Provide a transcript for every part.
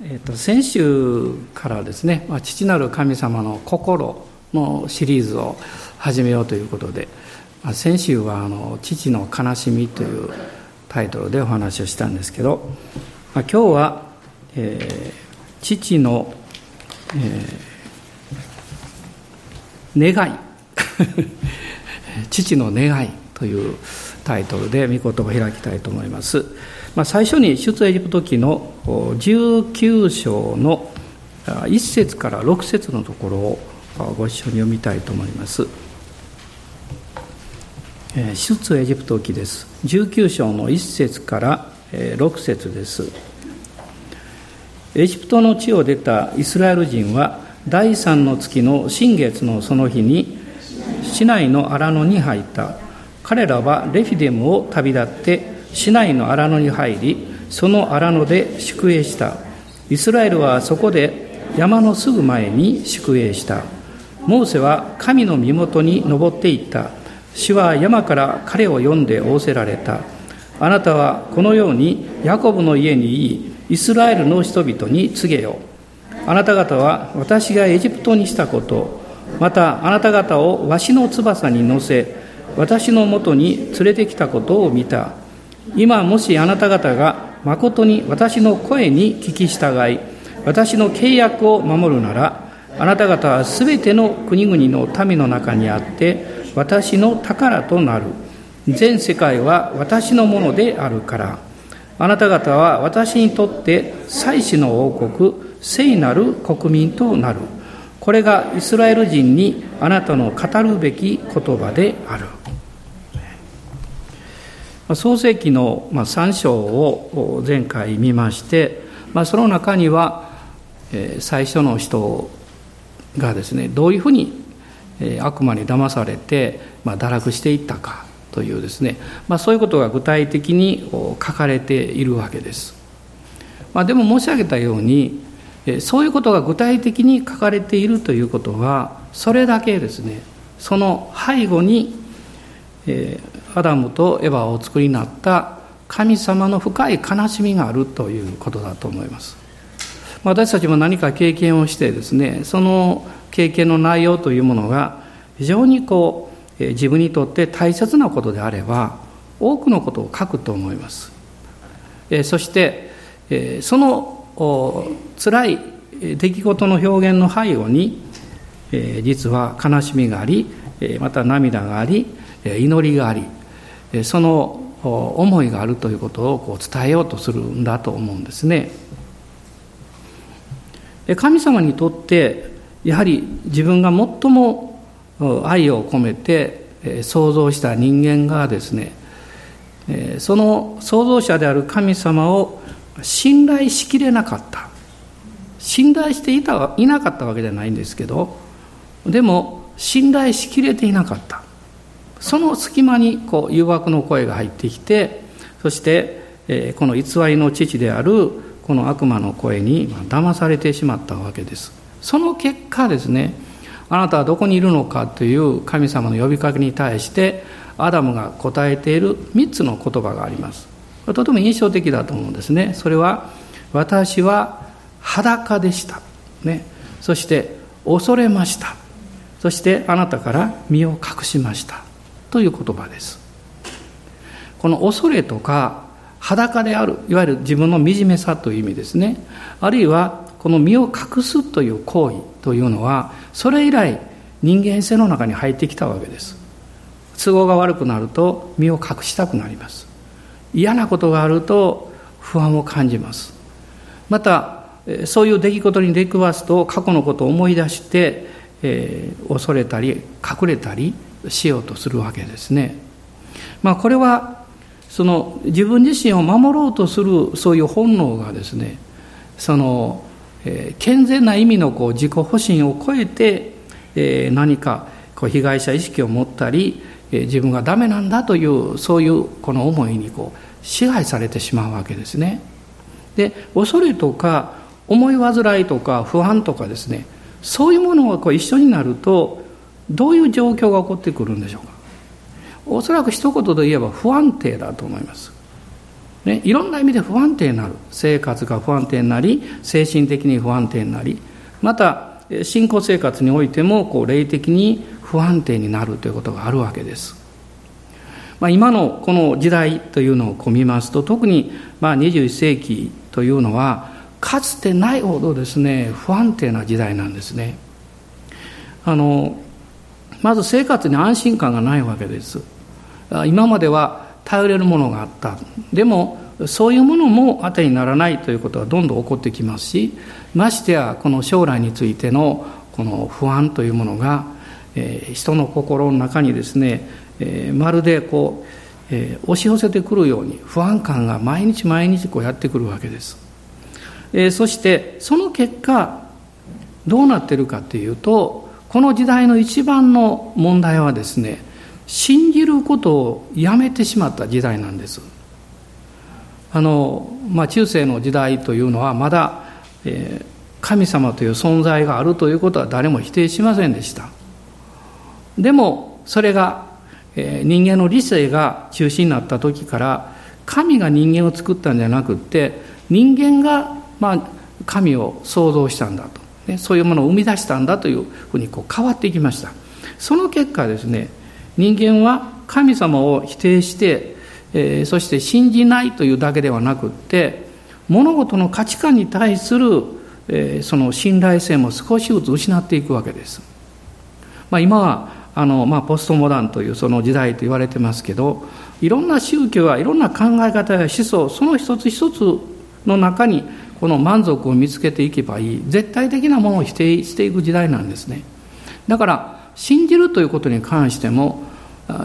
えーと、先週からですね、まあ、父なる神様の心のシリーズを始めようということで、まあ、先週はあの「父の悲しみ」というタイトルでお話をしたんですけど、まあ、今日は、えー、父の、えー、願い 父の願いというタイトルで御言葉を開きたいと思います。まあ、最初に出エジプト記の19章の1節から6節のところをご一緒に読みたいと思います。出エジプト記です。19章の1節から6節です。エジプトの地を出たイスラエル人は第三の月の新月のその日に市内の荒野に入った。彼らはレフィデムを旅立って市内の荒野に入りその荒野で宿営した。イスラエルはそこで山のすぐ前に宿営した。モーセは神の身元に登っていった。主は山から彼を呼んで仰せられた。あなたはこのようにヤコブの家にいイスラエルの人々に告げよ。あなた方は私がエジプトにしたこと。またあなた方をわしの翼に乗せ私のもとに連れてきたことを見た。今もしあなた方が誠に私の声に聞き従い私の契約を守るならあなた方はすべての国々の民の中にあって私の宝となる。全世界は私のものであるから。あなた方は私にとって祭司の王国聖なる国民となる。これがイスラエル人にあなたの語るべき言葉である。創世記の3章を前回見まして、まあ、その中には最初の人がですねどういうふうに悪魔に騙されて、まあ、堕落していったかというですね、まあ、そういうことが具体的に書かれているわけです。まあ、でも申し上げたようにそういうことが具体的に書かれているということはそれだけですねその背後にアダムとエヴァをお作りになった神様の深い悲しみがあるということだと思います。私たちも何か経験をしてですねその経験の内容というものが非常にこう自分にとって大切なことであれば多くのことを書くと思います。そしてその辛い出来事の表現の背後に実は悲しみがありまた涙があり祈りがありその思いがあるということをこう伝えようとするんだと思うんですね。神様にとってやはり自分が最も愛を込めて創造した人間がですねその創造者である神様を信頼しきれなかった信頼していたいなかったわけじゃないんですけどでも信頼しきれていなかったその隙間にこう誘惑の声が入ってきてそして、えこの偽りの父であるこの悪魔の声に騙されてしまったわけです。その結果ですねあなたはどこにいるのかという神様の呼びかけに対してアダムが答えている3つの言葉があります。とても印象的だと思うんですね。それは私は裸でした、ね、そして恐れました。そしてあなたから身を隠しました。という言葉です。この恐れとか裸であるいわゆる自分の惨めさという意味ですね。あるいはこの身を隠すという行為というのはそれ以来人間性の中に入ってきたわけです。都合が悪くなると身を隠したくなります。嫌なことがあると不安を感じます。またそういう出来事に出くわすと過去のことを思い出して、えー、恐れたり隠れたりしようとするわけですね。まあ、これはその自分自身を守ろうとするそういう本能がですねその、えー、健全な意味のこう自己保身を超えて、えー、何かこう被害者意識を持ったり、えー、自分がダメなんだというそういうこの思いにこう支配されてしまうわけですね。で恐れとか思い煩いとか不安とかですねそういうものがこう一緒になるとどういう状況が起こってくるんでしょうか？おそらく一言で言えば不安定だと思いますね、いろんな意味で不安定になる生活が不安定になり精神的に不安定になりまた信仰生活においてもこう霊的に不安定になるということがあるわけです。まあ、今のこの時代というのをこう見ますと特にまあ21世紀というのはかつてないほどですね不安定な時代なんですね。あのまず生活に安心感がないわけです。今までは頼れるものがあったでもそういうものも当てにならないということはどんどん起こってきますしましてやこの将来についてのこの不安というものが、えー、人の心の中にですね、えー、まるでこう、えー、押し寄せてくるように不安感が毎日毎日こうやってくるわけです、え、そしてその結果どうなってるかっていうとこの時代の一番の問題はですね信じることをやめてしまった時代なんです。あの、まあ、中世の時代というのはまだ、えー、神様という存在があるということは誰も否定しませんでした。でもそれが、えー、人間の理性が中心になった時から神が人間を作ったんじゃなくって人間が、まあ、神を創造したんだと、ね、そういうものを生み出したんだというふうにこう変わっていきましたその結果ですね人間は神様を否定して、えー、そして信じないというだけではなくって物事の価値観に対する、えー、その信頼性も少しずつ失っていくわけです。まあ、今はあの、まあ、ポストモダンというその時代と言われてますけどいろんな宗教はいろんな考え方や思想その一つ一つの中にこの満足を見つけていけばいい。絶対的なものを否定していく時代なんですね。だから信じるということに関しても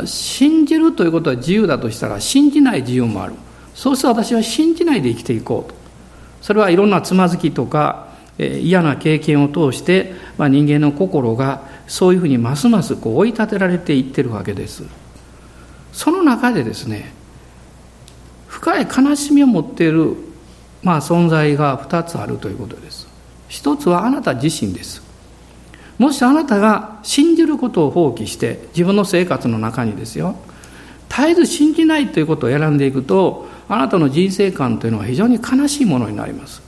信じるということは自由だとしたら信じない自由もある。そうすると私は信じないで生きていこうと。それはいろんなつまずきとか、嫌な経験を通して、まあ、人間の心がそういうふうにますますこう追い立てられていってるわけです。その中でですね深い悲しみを持っている、まあ、存在が2つあるということです。一つはあなた自身です。もしあなたが信じることを放棄して自分の生活の中にですよ絶えず信じないということを選んでいくとあなたの人生観というのは非常に悲しいものになります。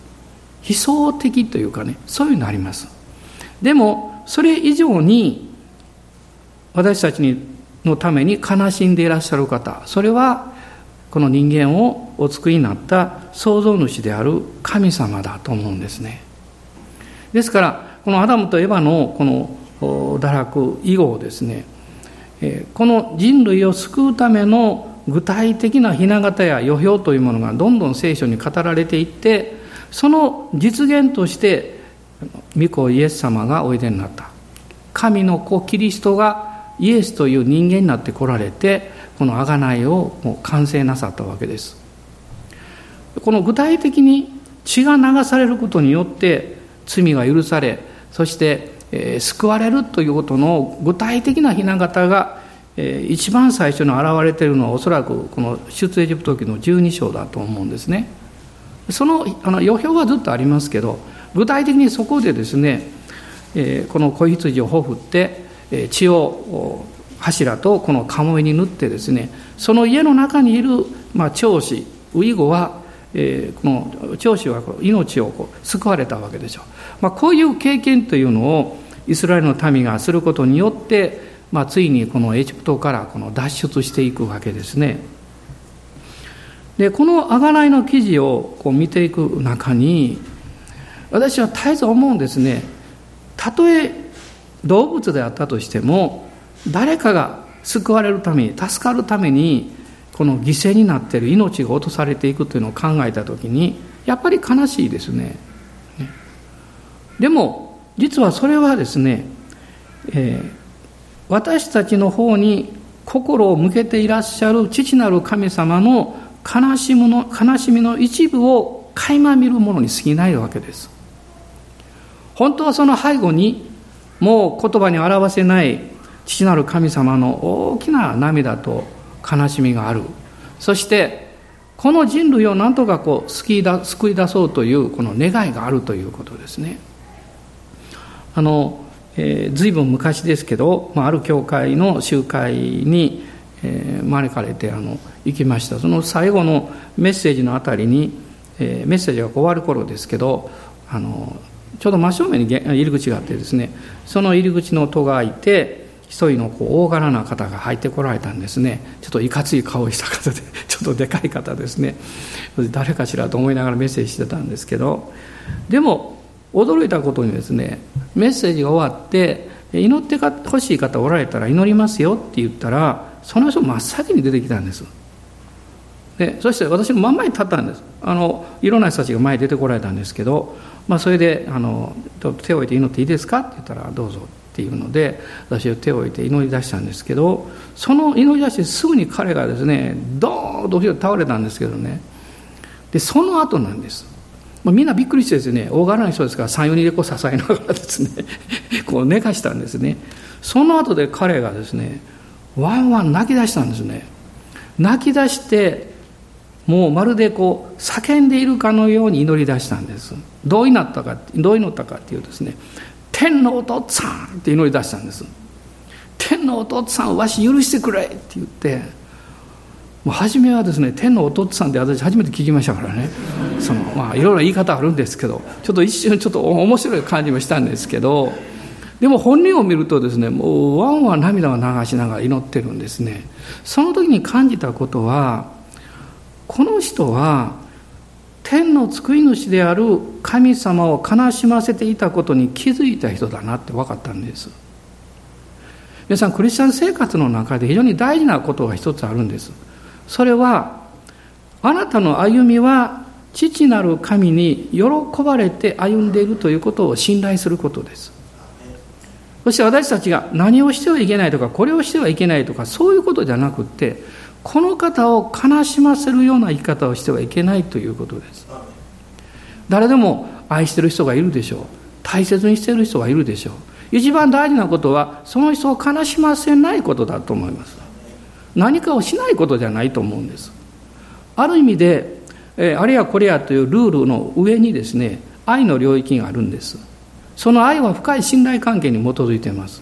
悲壮的というかねそういうになります。でもそれ以上に私たちのために悲しんでいらっしゃる方それはこの人間をお作りになった創造主である神様だと思うんですね。ですからこのアダムとエヴァのこの堕落以後ですねこの人類を救うための具体的な雛形や予表というものがどんどん聖書に語られていってその実現として御子イエス様がおいでになった。神の子キリストがイエスという人間になってこられてこの贖いをもう完成なさったわけですこの具体的に血が流されることによって罪が許されそして、え、救われるということの具体的な雛形が、えー、一番最初に現れているのはおそらくこの出エジプト記の12章だと思うんですね。そのあの予表はずっとありますけど具体的にそこでですね、え、この子羊をほふって、え、血を柱とこの鴨居に塗ってですねその家の中にいる、まあ、長子ウイゴはえー、この長子は命をこう救われたわけでしょう、まあ、こういう経験というのをイスラエルの民がすることによって、まあ、ついにこのエジプトからこの脱出していくわけですね。でこの贖いの記事をこう見ていく中に私は絶えず思うんですね。たとえ動物であったとしても誰かが救われるために助かるためにこの犠牲になっている命が落とされていくというのを考えた時にやっぱり悲しいですね。でも実はそれはですね、えー、私たちの方に心を向けていらっしゃる父なる神様の悲しみの悲しみの一部を垣間見るものに過ぎないわけです。本当はその背後にもう言葉に表せない父なる神様の大きな涙と悲しみがある。そしてこの人類を何とかこう救いだ救い出そうというこの願いがあるということですね。あの、えー、随分昔ですけど、まあ、ある教会の集会に、えー招かれてあの行きました。その最後のメッセージのあたりに、えー、メッセージが終わる頃ですけどあのちょうど真正面に入り口があってですねその入り口の戸が開いて一人のこう大柄な方が入ってこられたんですね。ちょっといかつい顔をした方で ちょっとでかい方ですね。誰かしらと思いながらメッセージしてたんですけど。でも驚いたことにですねメッセージが終わって祈ってほしい方おられたら祈りますよって言ったらその人真っ先に出てきたんです。でそして私の真ん前に立ったんです。あのいろんな人たちが前に出てこられたんですけど、まあ、それであの「手を置いて祈っていいですか?」って言ったら「どうぞ」っていうので私は手を置いて祈り出したんですけどその祈り出してすぐに彼がですねドーンと後ろ倒れたんですけどね。でその後なんです。まあ、みんなびっくりしてですね大柄な人ですから34人でこう支えながらですね こう寝かしたんですね。その後で彼がですねワンワン泣き出したんですね。泣き出してもうまるでこう叫んでいるかのように祈り出したんです。どう祈ったかどう祈ったかっていうとですね天のお父さんって祈り出したんです。天のお父さんわし許してくれって言ってもう初めはですね天のお父さんって私初めて聞きましたからね。そのまあいろいろ言い方あるんですけどちょっと一瞬ちょっと面白い感じもしたんですけどでも本人を見るとですねもうワンワン涙を流しながら祈ってるんですね。その時に感じたことはこの人は天の救い主である神様を悲しませていたことに気づいた人だなって分かったんです。皆さんクリスチャン生活の中で非常に大事なことが一つあるんです。それはあなたの歩みは父なる神に喜ばれて歩んでいるということを信頼することです。そして私たちが何をしてはいけないとかこれをしてはいけないとかそういうことじゃなくってこの方を悲しませるような生き方をしてはいけないということです。誰でも愛してる人がいるでしょう。大切にしている人がいるでしょう。一番大事なことはその人を悲しませないことだと思います。何かをしないことじゃないと思うんです。ある意味で、えあれやこれやというルールの上にですね愛の領域があるんです。その愛は深い信頼関係に基づいています。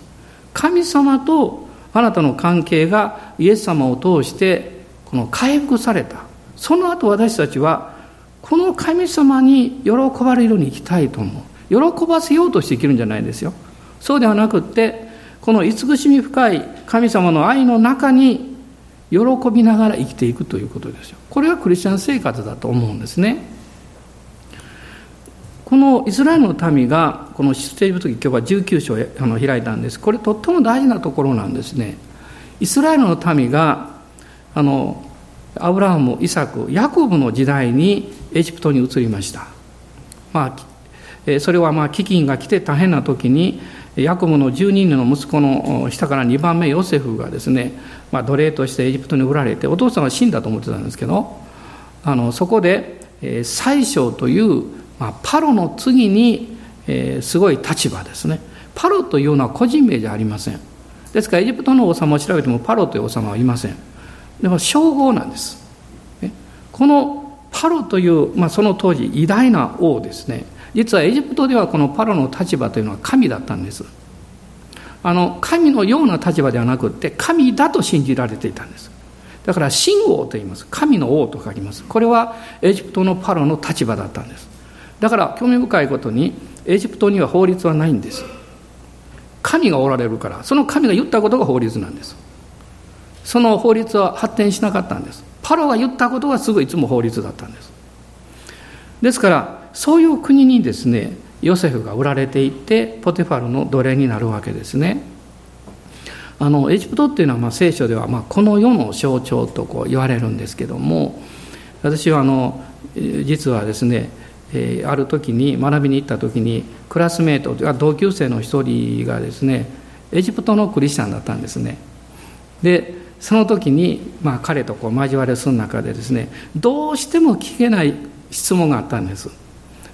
神様とあなたの関係がイエス様を通してこの回復された。その後私たちはこの神様に喜ばれるように生きたいと思う。喜ばせようとして生きるんじゃないですよ。そうではなくってこの慈しみ深い神様の愛の中に喜びながら生きていくということですよ。これがクリスチャン生活だと思うんですね。このイスラエルの民がこの出エジプト記今日は19章あの開いたんです。これとっても大事なところなんですね。イスラエルの民があのアブラハムイサクヤコブの時代にエジプトに移りました。まあそれはまあ飢饉が来て大変な時にヤコブの12人の息子の下から2番目ヨセフがですねまあ、奴隷としてエジプトに売られてお父さんは死んだと思ってたんですけどあのそこで、えー、宰相という、まあ、パロの次に、えー、すごい立場ですね。パロというのは個人名じゃありません。ですからエジプトの王様を調べてもパロという王様はいません。でも称号なんです、このパロという、まあ、その当時偉大な王ですね。実はエジプトではこのパロの立場というのは神だったんです。あの神のような立場ではなくって神だと信じられていたんです。だから神王と言います。神の王と書きます。これはエジプトのパロの立場だったんです。だから興味深いことにエジプトには法律はないんです。神がおられるから。その神が言ったことが法律なんです。その法律は発展しなかったんです。パロが言ったことがすぐいつも法律だったんです。ですからそういう国にですねヨセフが売られていってポテファルの奴隷になるわけですね。あのエジプトっていうのはまあ聖書ではまあこの世の象徴とこう言われるんですけども私はあの実はですねえある時に学びに行った時にクラスメートというか同級生の一人がですねエジプトのクリスチャンだったんですね。でその時に、まあ、彼とこう交わりする中でですねどうしても聞けない質問があったんです。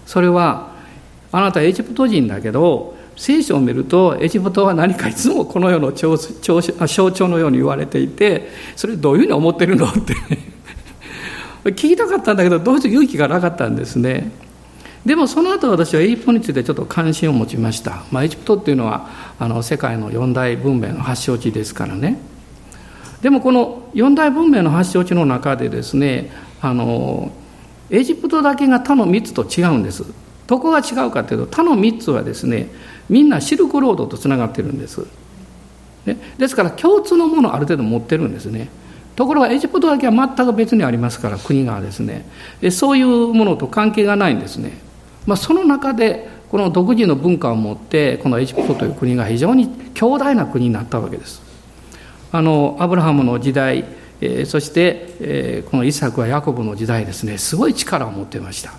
それはあなたエジプト人だけど聖書を見るとエジプトは何かいつもこの世の象徴のように言われていてそれどういうふうに思ってるのって。聞きたかったんだけどどうして勇気がなかったんですね。でもその後私はエジプトについてちょっと関心を持ちました、まあ、エジプトっていうのはあの世界の四大文明の発祥地ですからね。でもこの四大文明の発祥地の中でですねあのエジプトだけが他の3つと違うんです。どこが違うかというと他の3つはですねみんなシルクロードとつながってるんです、ね、ですから共通のものをある程度持ってるんですね。ところがエジプトだけは全く別にありますから国がですね。そういうものと関係がないんですね、まあ、その中でこの独自の文化を持ってこのエジプトという国が非常に強大な国になったわけです。あのアブラハムの時代、えー、そして、えー、このイサクはヤコブの時代ですね。すごい力を持ってました。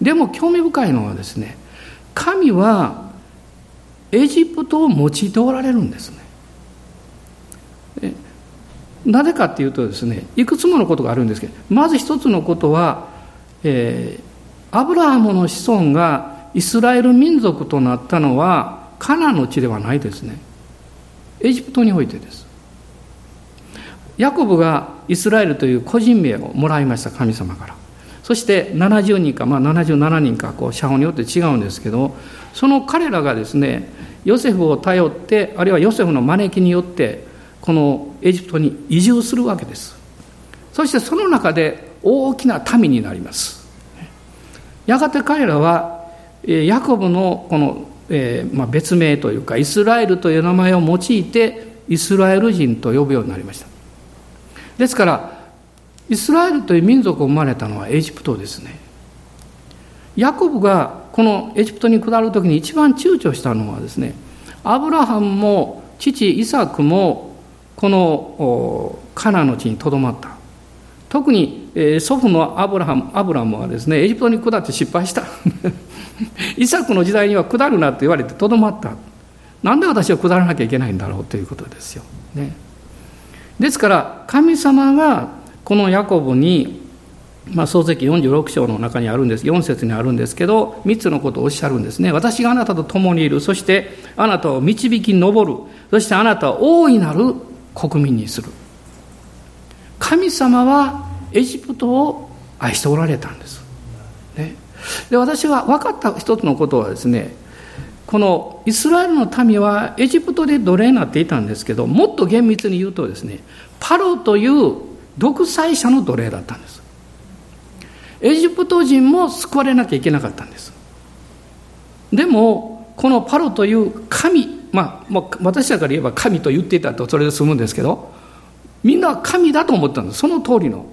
でも興味深いのはですね神はエジプトを用いておられるんですね。なぜかっていうとですねいくつものことがあるんですけどまず一つのことは、えー、アブラハムの子孫がイスラエル民族となったのはカナの地ではないですね。エジプトにおいてです。ヤコブがイスラエルという個人名をもらいました神様から。そして70人か、まあ、77人かこう社法によって違うんですけどその彼らがですねヨセフを頼ってあるいはヨセフの招きによってこのエジプトに移住するわけです。そしてその中で大きな民になります。やがて彼らはヤコブのこの、えまあ、別名というかイスラエルという名前を用いてイスラエル人と呼ぶようになりました。ですからイスラエルという民族を生まれたのはエジプトですね。ヤコブがこのエジプトに下る時に一番躊躇したのはですねアブラハムも父イサクもこのカナの地にとどまった。特に、え祖父のアブラハムアブラムはですねエジプトに下って失敗した。イサクの時代には下るなって言われてとどまった。なんで私は下らなきゃいけないんだろうということですよ、ね、ですから神様がこのヤコブに、まあ、漱石46章の中にあるんです。4節にあるんですけど3つのことをおっしゃるんですね。私があなたと共にいる。そしてあなたを導き上る。そしてあなたを大いなる国民にする。神様はエジプトを愛しておられたんです、ね、で私が分かった一つのことはですねこのイスラエルの民はエジプトで奴隷になっていたんですけどもっと厳密に言うとですねパロという独裁者の奴隷だったんです。エジプト人も救われなきゃいけなかったんです。でもこのパロという神まあ、まあ、私らから言えば神と言っていたとそれで済むんですけどみんな神だと思ったんですその通りの。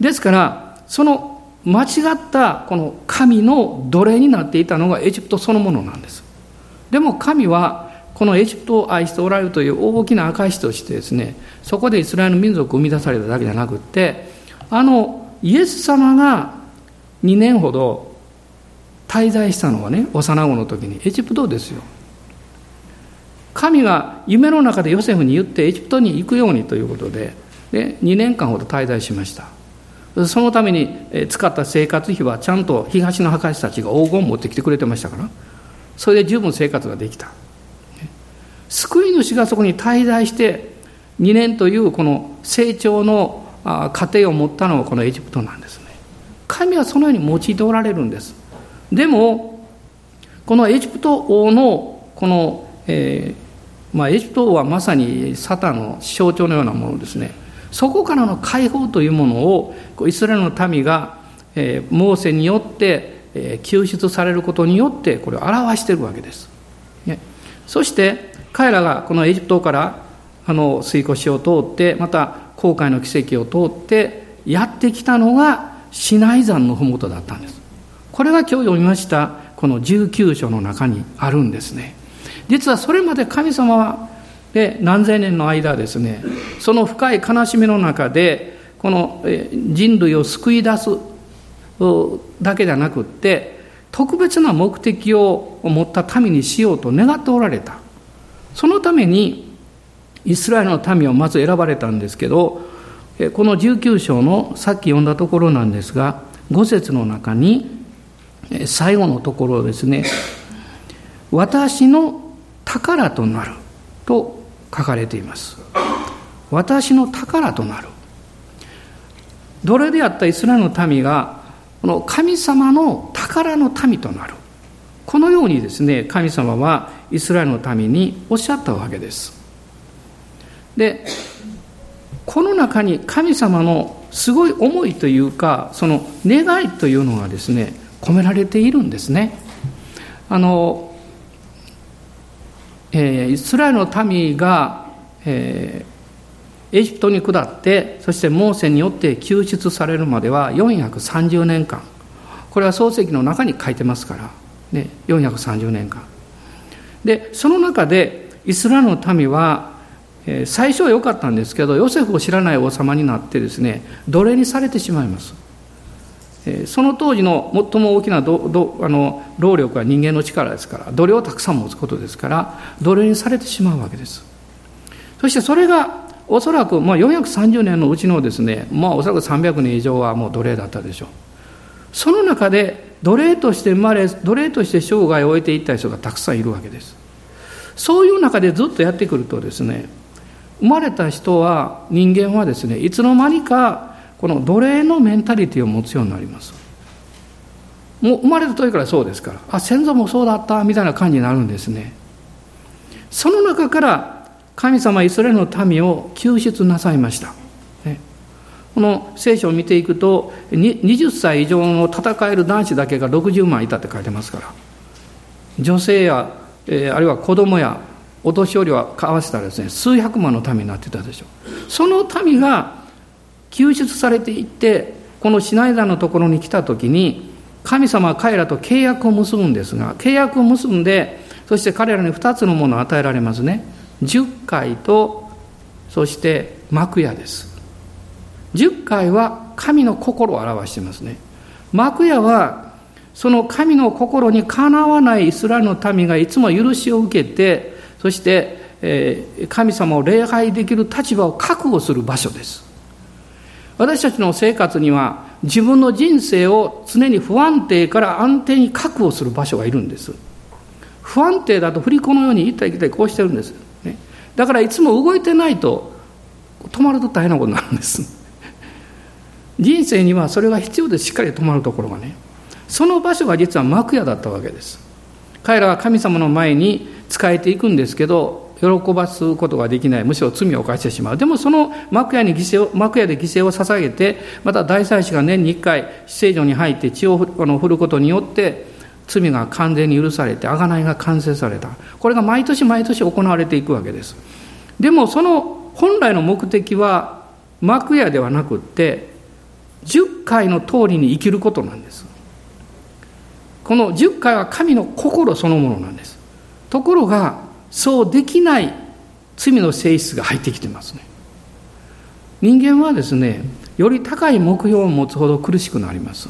ですからその間違ったこの神の奴隷になっていたのがエジプトそのものなんです。でも神はこのエジプトを愛しておられるという大きな証としてですねそこでイスラエル民族を生み出されただけじゃなくってあのイエス様が2年ほど滞在したのはね幼子の時にエジプトですよ。神が夢の中でヨセフに言ってエジプトに行くようにということでで2年間ほど滞在しました。そのために使った生活費はちゃんと東の博士たちが黄金持ってきてくれてましたからそれで十分生活ができた。救い主がそこに滞在して2年というこの成長の過程を持ったのはこのエジプトなんですね。神はそのように用いておられるんです。でもこのエジプト王のこの、えーまあ、エジプトはまさにサタンの象徴のようなものですね。そこからの解放というものをイスラエルの民が、えー、モーセによって、えー、救出されることによってこれを表しているわけです、ね、そして彼らがこのエジプトからあの水越を通ってまた航海の奇跡を通ってやってきたのがシナイ山の麓だったんです。これが今日読みましたこの19章の中にあるんですね。実はそれまで神様は何千年の間ですねその深い悲しみの中でこの人類を救い出すだけじゃなくって特別な目的を持った民にしようと願っておられた。そのためにイスラエルの民をまず選ばれたんですけどこの19章のさっき読んだところなんですが5節の中に最後のところですね私の宝となると書かれています。私の宝となる。奴隷であったイスラエルの民がこの神様の宝の民となる。このようにですね神様はイスラエルの民におっしゃったわけです。でこの中に神様のすごい思いというかその願いというのがですね込められているんですね。あの、イスラエルの民が、エジプトに下ってそしてモーセによって救出されるまでは430年間。これは漱石の中に書いてますから、ね、430年間。でその中でイスラエルの民は最初は良かったんですけどヨセフを知らない王様になってですね奴隷にされてしまいます。その当時の最も大きなあの労力は人間の力ですから奴隷をたくさん持つことですから奴隷にされてしまうわけです。そしてそれがおそらく、まあ、430年のうちのですね、まあ、おそらく300年以上はもう奴隷だったでしょう。その中で奴隷として生まれ奴隷として生涯を終えていった人がたくさんいるわけです。そういう中でずっとやってくるとですね生まれた人は人間はですねいつの間にかこの奴隷のメンタリティを持つようになります。もう生まれた時からそうですから。あ先祖もそうだったみたいな感じになるんですね。その中から神様イスラエルの民を救出なさいました、ね、この聖書を見ていくと20歳以上の戦える男子だけが60万いたって書いてますから。女性や、えー、あるいは子供やお年寄りは合わせたらですね数百万の民になってたでしょう。その民が救出されていってこのシナイダのところに来た時に神様は彼らと契約を結ぶんですが契約を結んでそして彼らに2つのものを与えられますね。十回とそして幕屋です。十回は神の心を表していますね。幕屋はその神の心にかなわないイスラエルの民がいつも許しを受けてそして、神様を礼拝できる立場を確保する場所です。私たちの生活には自分の人生を常に不安定から安定に確保する場所がいるんです。不安定だと振り子のように行ったり来たりこうしてるんです、ね、だからいつも動いてないと止まると大変なことになるんです。人生にはそれが必要でしっかり止まるところがね。その場所が実は幕屋だったわけです。彼らは神様の前に仕えていくんですけど喜ばすことができない。むしろ罪を犯してしまう。でもその幕屋に犠牲を幕屋で犠牲を捧げてまた大祭司が年に1回死聖所に入って血を振ることによって罪が完全に許されて贖いが完成された。これが毎年毎年行われていくわけです。でもその本来の目的は幕屋ではなくって10回の通りに生きることなんです。この10回は神の心そのものなんです。ところがそうできない罪の性質が入ってきてますね。人間はですねより高い目標を持つほど苦しくなります。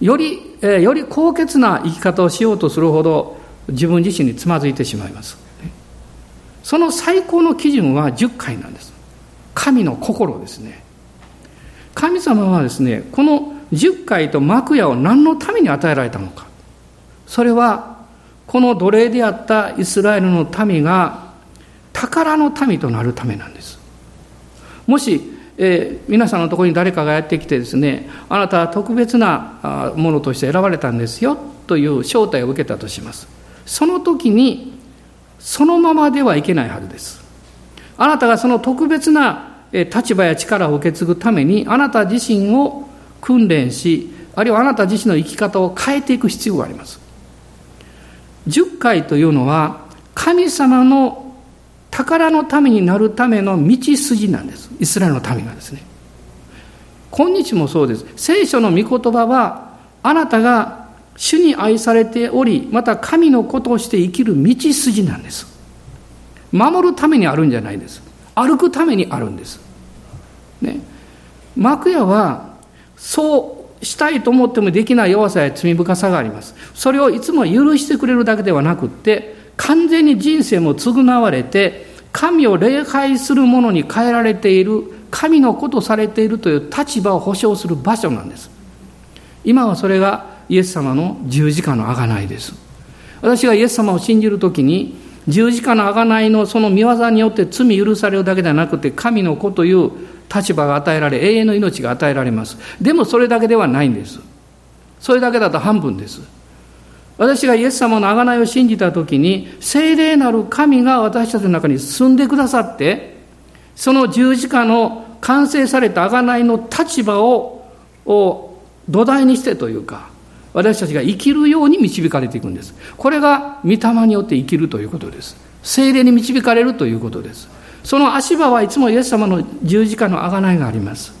より、え、より高潔な生き方をしようとするほど自分自身につまずいてしまいます。その最高の基準は10回なんです。神の心ですね。神様はですねこの10回と幕屋を何のために与えられたのか。それはこの奴隷であったイスラエルの民が宝の民となるためなんです。もし、えー、皆さんのところに誰かがやってきてですね、あなたは特別なものとして選ばれたんですよという招待を受けたとします。その時に、そのままではいけないはずです。あなたがその特別な立場や力を受け継ぐために、あなた自身を訓練し、あるいはあなた自身の生き方を変えていく必要があります。10回というのは神様の宝のためになるための道筋なんです。イスラエルの民がですね。今日もそうです。聖書の御言葉はあなたが主に愛されておりまた神のことをして生きる道筋なんです。守るためにあるんじゃないです。歩くためにあるんです。ね。幕屋はそうしたいと思ってもできない弱さや罪深さがあります。それをいつも許してくれるだけではなくって、完全に人生も償われて、神を礼拝するものに変えられている、神のことされているという立場を保障する場所なんです。今はそれがイエス様の十字架の贖いです。私がイエス様を信じるときに、十字架の贖いのその見業によって罪許されるだけではなくて、神の子という立場が与えられ、永遠の命が与えられます。でもそれだけではないんです。それだけだと半分です。私がイエス様の贖いを信じたときに、聖霊なる神が私たちの中に住んでくださって、その十字架の完成された贖いの立場をを土台にしてというか私たちが生きるように導かれていくんですこれが御霊によって生きるということです精霊に導かれるということですその足場はいつもイエス様の十字架の贖いがあります。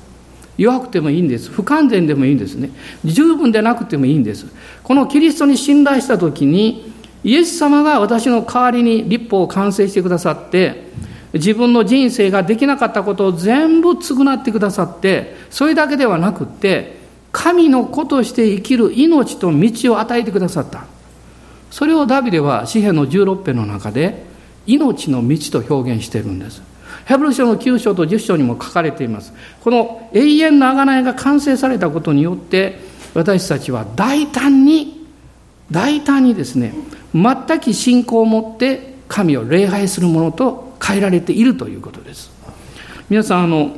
弱くてもいいんです。不完全でもいいんですね。十分でなくてもいいんです。このキリストに信頼した時にイエス様が私の代わりに立法を完成してくださって自分の人生ができなかったことを全部償ってくださってそれだけではなくって神の子として生きる命と道を与えてくださった。それをダビデは詩篇の16編の中で命の道と表現しているんです。ヘブル書の9章と10章にも書かれています。この永遠の贖いが完成されたことによって私たちは大胆に大胆にですね全く信仰を持って神を礼拝するものと変えられているということです。皆さんあの、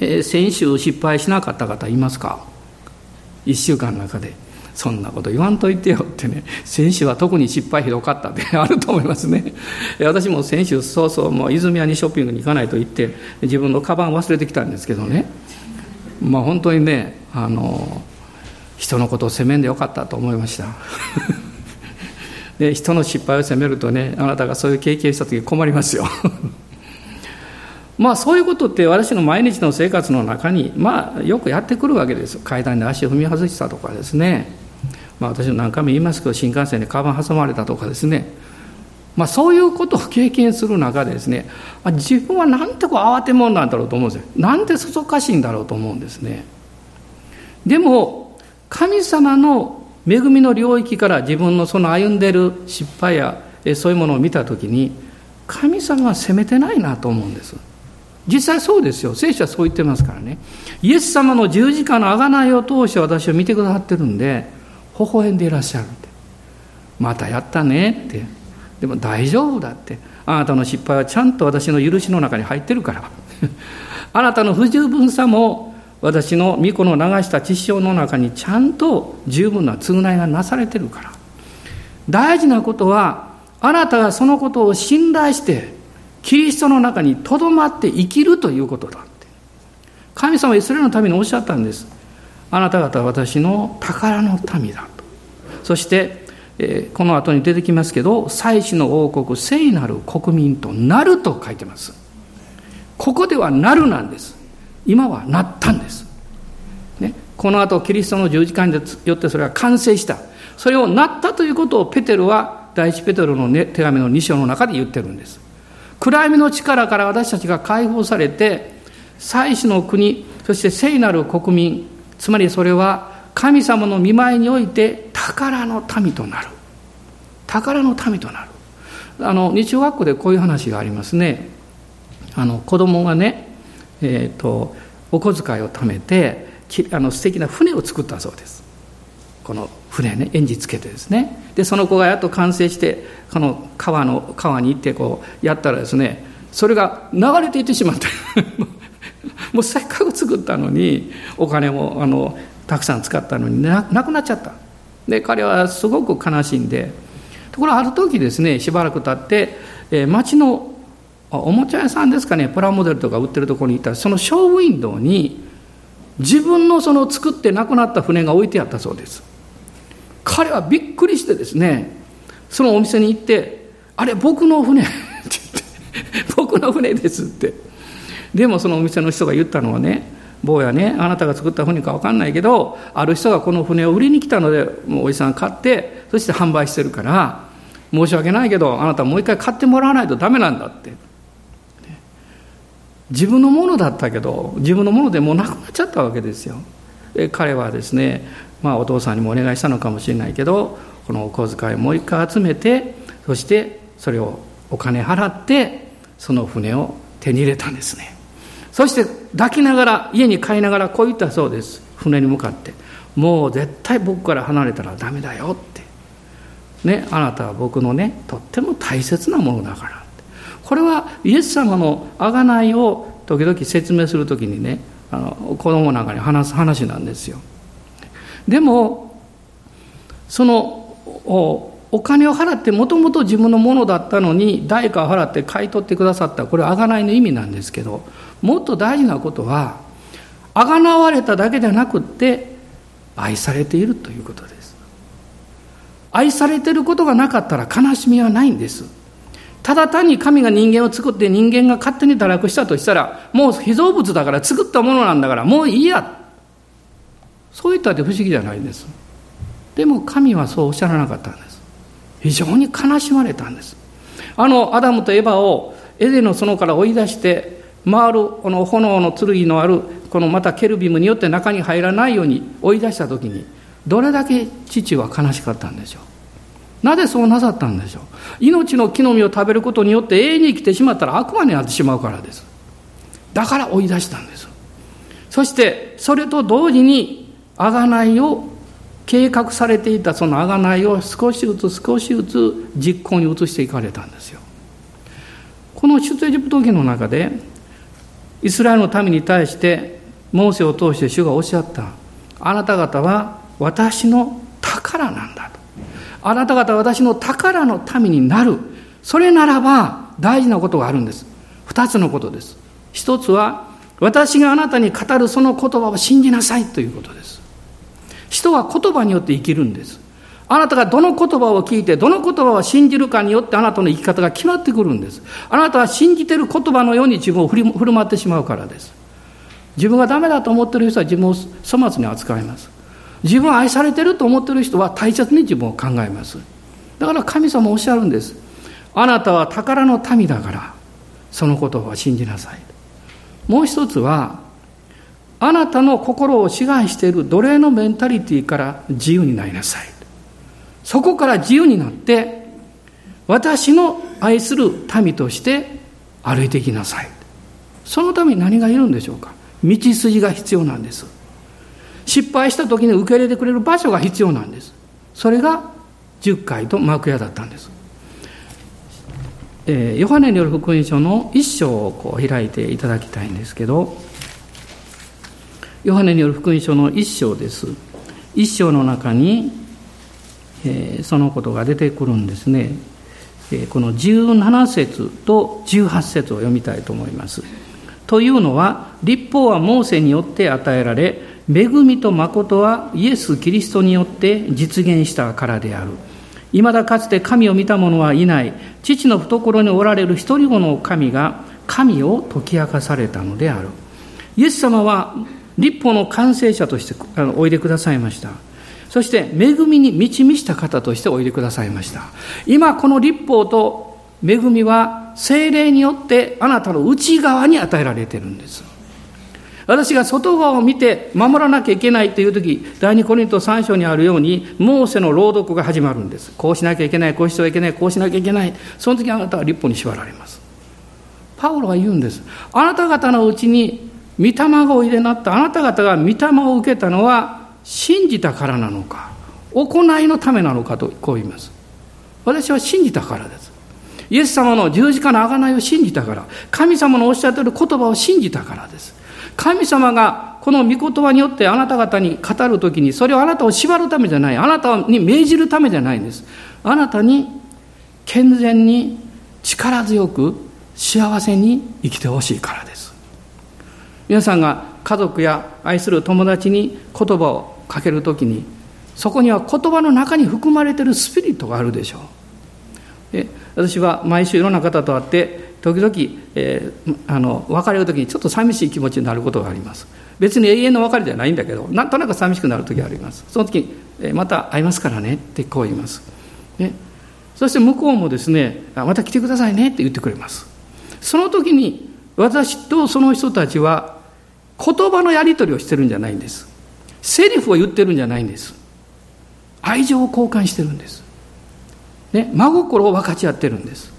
えー、先週失敗しなかった方いますか？1週間の中で。そんなこと言わんといてよってね先週は特に失敗ひどかったって あると思いますね。私も先週そうそうもう泉屋にショッピングに行かないと言って自分のカバン忘れてきたんですけどね。まあ本当にねあの人のことを責めんでよかったと思いました。で人の失敗を責めるとねあなたがそういう経験した時困りますよ。まあそういうことって私の毎日の生活の中にまあよくやってくるわけです。階段で足を踏み外したとかですね。まあ私も何回も言いますけど新幹線でカバン挟まれたとかですねまあそういうことを経験する中でですね自分はなんてこう慌て者なんだろうと思うんですよなんてそそかしいんだろうと思うんですねでも神様の恵みの領域から自分のその歩んでる失敗やそういうものを見た時に神様は責めてないなと思うんです実際そうですよ。聖書はそう言ってますからね。イエス様の十字架の贖いを通して私を見てくださってるんで、微笑んでいらっしゃるって。またやったねって。でも大丈夫だって。あなたの失敗はちゃんと私の許しの中に入ってるから。あなたの不十分さも私の御子の流した知性の中にちゃんと十分な償いがなされてるから。大事なことは、あなたがそのことを信頼してキリストの中にとどまって生きるということだって神様はイスラエルのためにおっしゃったんですあなた方は私の宝の民だと。そして、この後に出てきますけど祭司の王国聖なる国民となると書いてます。ここではなるなんです。今はなったんです、ね、この後キリストの十字架によってそれは完成した。それをなったということをペテロは第一ペテロの、ね、手紙の2章の中で言ってるんです。暗闇の力から私たちが解放されて祭司の国そして聖なる国民つまりそれは神様の見舞いにおいて宝の民となる。宝の民となる。あの日曜学校でこういう話がありますね。あの子供がね、えーと、お小遣いを貯めてあの素敵な船を作ったそうです。この船ねエンジンつけてですね。でその子がやっと完成してこの川の川に行ってこうやったらですねそれが流れていってしまって もうせっかく作ったのにお金もあのたくさん使ったのになくなっちゃった。で彼はすごく悲しんでところがある時ですねしばらく経って、えー、町のおもちゃ屋さんですかねプラモデルとか売ってるところに行ったらそのショーウィンドウに自分のその作って亡くなった船が置いてあったそうです。彼はびっくりしてですねそのお店に行って「あれ僕の船 」って言って「僕の船です」って。でもそのお店の人が言ったのはね坊やねあなたが作った船か分かんないけどある人がこの船を売りに来たのでもうおじさん買ってそして販売してるから申し訳ないけどあなたもう一回買ってもらわないとダメなんだって。自分のものだったけど自分のものでもうなくなっちゃったわけですよ。彼はですねまあ、お父さんにもお願いしたのかもしれないけどこのお小遣いをもう一回集めてそしてそれをお金払ってその船を手に入れたんですね。そして抱きながら家に帰りながらこう言ったそうです。船に向かって。もう絶対僕から離れたらダメだよって。ねあなたは僕のねとっても大切なものだから。これはイエス様の贖いを時々説明する時にねあの子供なんかに話す話なんですよ。でもそのお金を払ってもともと自分のものだったのに代価を払って買い取ってくださったこれは贖いの意味なんですけどもっと大事なことは贖われただけではなくって愛されているということです。愛されていることがなかったら悲しみはないんです。ただ単に神が人間を作って人間が勝手に堕落したとしたらもう被造物だから作ったものなんだからもういいや。そう言ったって不思議じゃないんです。でも神はそうおっしゃらなかったんです。非常に悲しまれたんです。あのアダムとエバをエデの園から追い出して回るこの炎の剣のあるこのまたケルビムによって中に入らないように追い出した時にどれだけ父は悲しかったんでしょう？なぜそうなさったんでしょう？命の木の実を食べることによって永遠に生きてしまったら悪魔になってしまうからです。だから追い出したんです。そしてそれと同時に贖いを計画されていたその贖いを少しずつ少しずつ実行に移していかれたんですよ。この出エジプト記の中でイスラエルの民に対してモーセを通して主がおっしゃった。あなた方は私の宝なんだと。あなた方は私の宝の民になる。それならば大事なことがあるんです。二つのことです。一つは私があなたに語るその言葉を信じなさいということです。人は言葉によって生きるんです。あなたがどの言葉を聞いてどの言葉を信じるかによってあなたの生き方が決まってくるんです。あなたは信じてる言葉のように自分を振る舞ってしまうからです。自分がダメだと思ってる人は自分を粗末に扱います。自分は愛されてると思ってる人は大切に自分を考えます。だから神様おっしゃるんです。あなたは宝の民だからその言葉を信じなさい。もう一つはあなたの心を支配している奴隷のメンタリティから自由になりなさい。そこから自由になって私の愛する民として歩いていきなさい。そのために何がいるんでしょうか？道筋が必要なんです。失敗した時に受け入れてくれる場所が必要なんです。それが10回と幕屋だったんです、えー、ヨハネによる福音書の一章をこう開いていただきたいんですけどヨハネによる福音書の一章です。一章の中に、そのことが出てくるんですね、この17節と18節を読みたいと思いますというのは立法はモーセによって与えられ恵みと誠はイエス・キリストによって実現したからである。いまだかつて神を見た者はいない。父の懐におられる一人子の神が神を解き明かされたのである。イエス様は立法の完成者としておいでくださいました。そして恵みに満ち満ちた方としておいでくださいました。今この立法と恵みは精霊によってあなたの内側に与えられているんです。私が外側を見て守らなきゃいけないという時第二コリント3章にあるようにモーセの朗読が始まるんですこうしなきゃいけないこうしてはいけないこうしなきゃいけないその時あなたは立法に縛られますパウロは言うんですあなた方のうちに御霊がおいでになったあなた方が御霊を受けたのは信じたからなのか行いのためなのかとこう言います私は信じたからですイエス様の十字架の贖いを信じたから神様のおっしゃっている言葉を信じたからです神様がこの御言葉によってあなた方に語るときに、それをあなたを縛るためじゃない、あなたに命じるためじゃないんです。あなたに健全に力強く幸せに生きてほしいからです。皆さんが家族や愛する友達に言葉をかけるときに、そこには言葉の中に含まれているスピリットがあるでしょう。で私は毎週いろんな方と会って時々、えー、あの別れる時にちょっと寂しい気持ちになることがあります。別に永遠の別れじゃないんだけどなんとなく寂しくなる時があります。その時に、えー、また会いますからねってこう言います、ね、そして向こうもですねまた来てくださいねって言ってくれます。その時に私とその人たちは言葉のやり取りをしてるんじゃないんです。セリフを言ってるんじゃないんです。愛情を交換してるんです、ね、真心を分かち合ってるんです。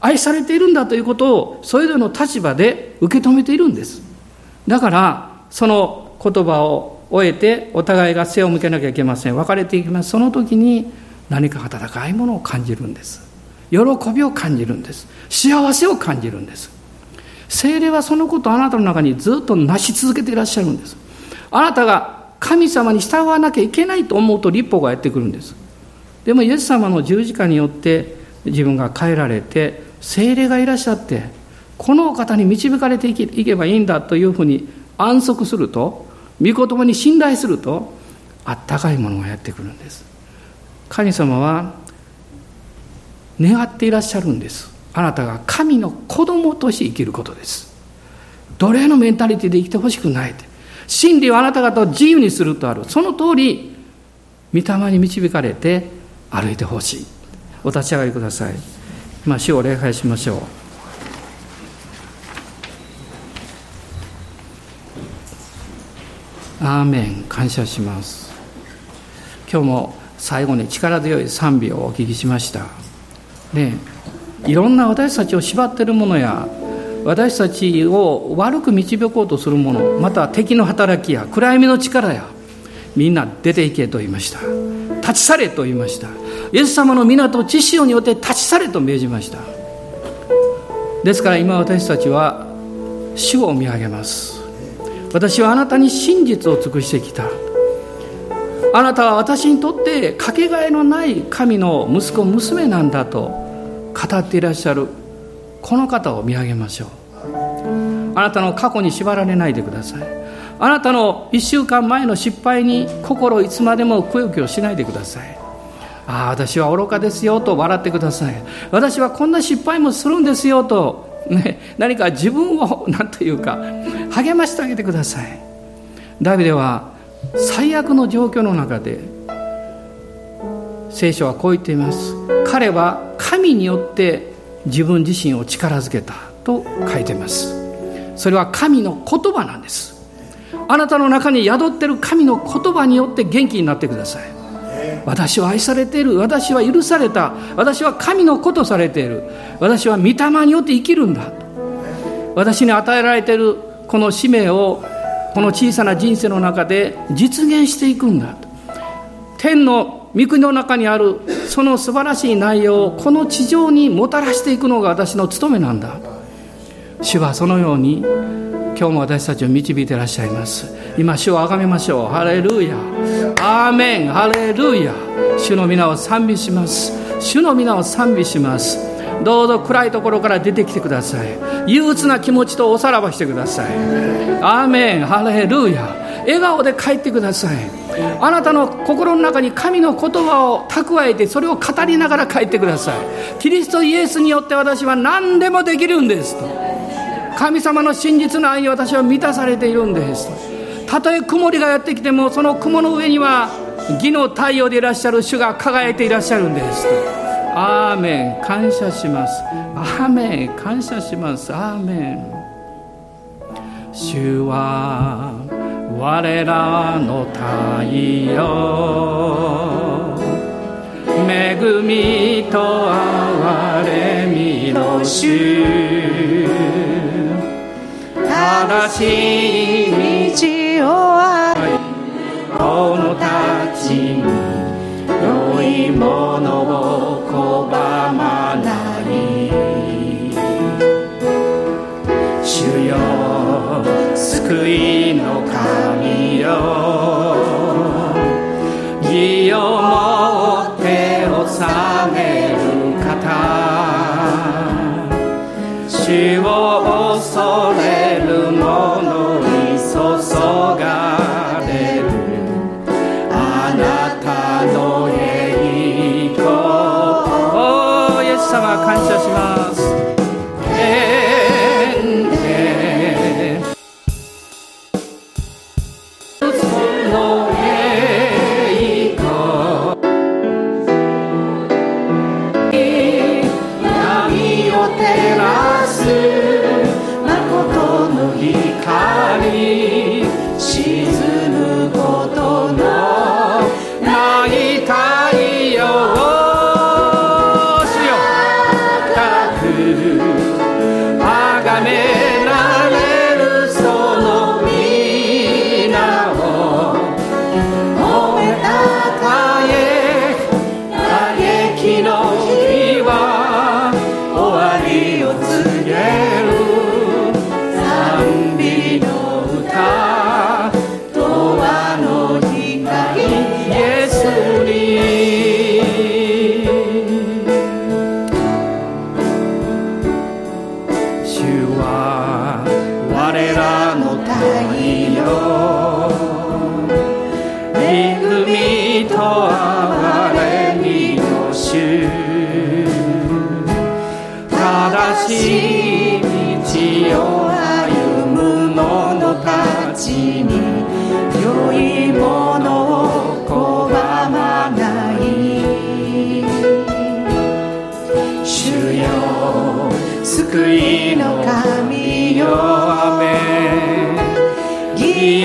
愛されているんだということをそれぞれの立場で受け止めているんです。だからその言葉を終えてお互いが背を向けなきゃいけません。別れていきます。その時に何か温かいものを感じるんです。喜びを感じるんです。幸せを感じるんです。精霊はそのことをあなたの中にずっと成し続けていらっしゃるんです。あなたが神様に従わなきゃいけないと思うと立法がやってくるんです。でもイエス様の十字架によって自分が変えられて精霊がいらっしゃってこのお方に導かれていけばいいんだというふうに安息すると御言葉に信頼するとあったかいものがやってくるんです。神様は願っていらっしゃるんです。あなたが神の子供として生きることです。奴隷のメンタリティで生きてほしくないって。真理をあなた方を自由にするとある。その通り御霊に導かれて歩いてほしい。お立ち上がりください。今主を礼拝しましょう。アーメン。感謝します。今日も最後に力強い賛美をお聞きしました。ねいろんな私たちを縛っているものや私たちを悪く導こうとするものまた敵の働きや暗闇の力やみんな出ていけと言いました。立ち去れと言いました。イエス様の港知潮によって立ち去れと命じました。ですから今私たちは主を見上げます。私はあなたに真実を尽くしてきた。あなたは私にとってかけがえのない神の息子娘なんだと語っていらっしゃるこの方を見上げましょう。あなたの過去に縛られないでください。あなたの1週間前の失敗に心いつまでもくよくよしないでください。ああ私は愚かですよと笑ってください。私はこんな失敗もするんですよと、ね、何か自分を何というか励ましてあげてください。ダビデは最悪の状況の中で聖書はこう言っています。彼は神によって自分自身を力づけたと書いてます。それは神の言葉なんです。あなたの中に宿っている神の言葉によって元気になってください。私は愛されている。私は許された。私は神の子とされている。私は御霊によって生きるんだ私に与えられている。この使命をこの小さな人生の中で実現していくんだ天の御国の中にあるその素晴らしい内容をこの地上にもたらしていくのが私の務めなんだ。主はそのように今日も私たちを導いていらっしゃいます。今主をあがめましょう。ハレルヤ。アーメン。ハレルヤ。主の皆を賛美します。主の皆を賛美します。どうぞ暗いところから出てきてください。憂鬱な気持ちとおさらばしてください。アーメン。ハレルヤ。笑顔で帰ってください。あなたの心の中に神の言葉を蓄えてそれを語りながら帰ってください。キリストイエスによって私は何でもできるんですと。神様の真実の愛に私は満たされているんですと。たとえ曇りがやってきてもその雲の上には義の太陽でいらっしゃる主が輝いていらっしゃるんですアーメン。感謝します。アーメン。感謝します。アーメン。主は我らの太陽。恵みと憐れみの主。正しい道を歩む者たちに良いものを拒まない。主よ救いの神。よ義をも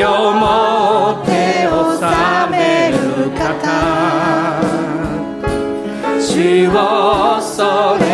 をもって治める方。主を恐れ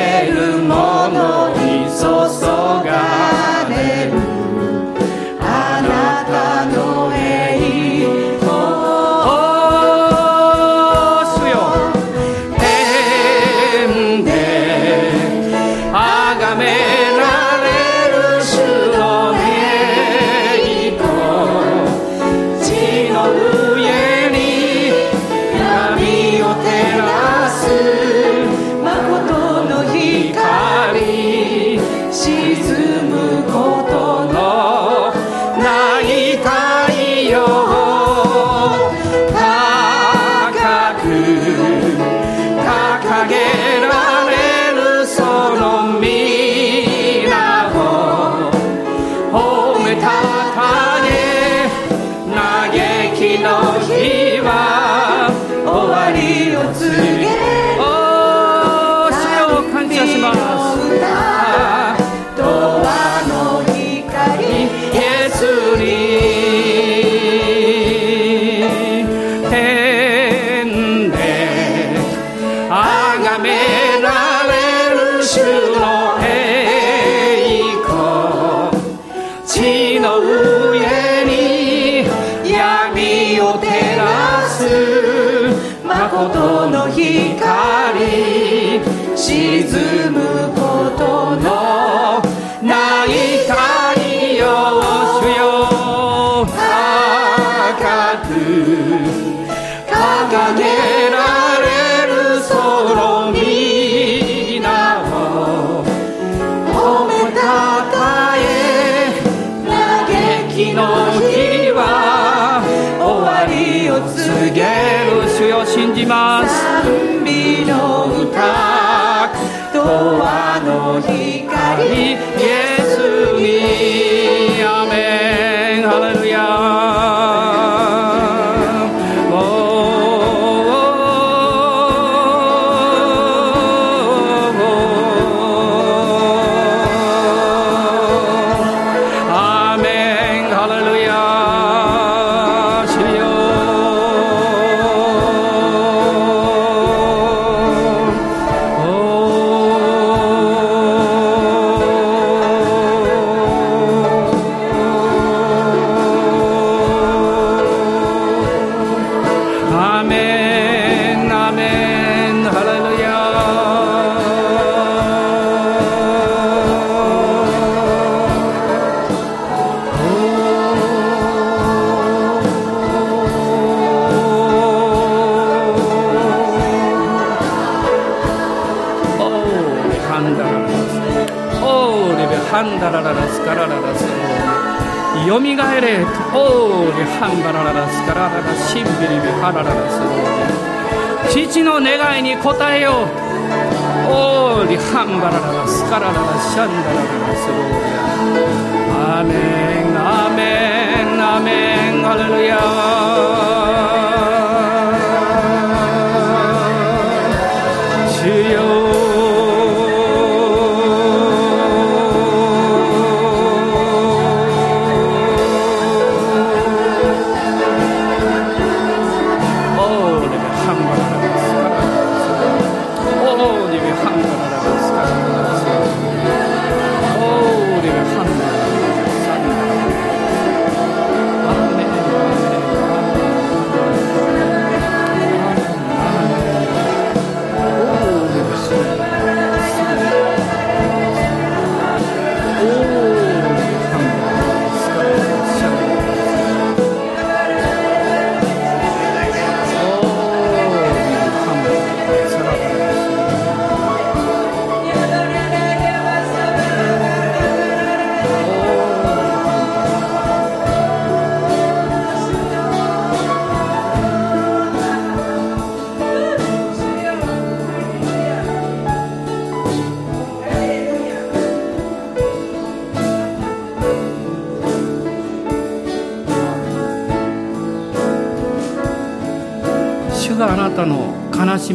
音の光沈む父の願いに応えよう。おーリハンバラララスカラララシャンダラララスすごいアメンアメンアメンアレルヤー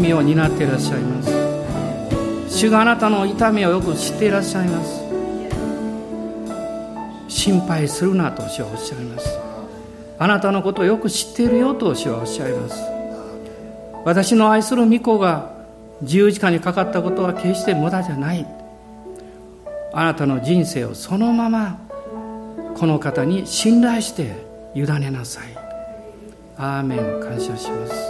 みを担っていらっしゃいます。主があなたの痛みをよく知っていらっしゃいます。心配するなと主はおっしゃいます。あなたのことをよく知っているよと主はおっしゃいます。私の愛する御子が十字架にかかったことは決して無駄じゃない。あなたの人生をそのままこの方に信頼して委ねなさい。アーメン感謝します。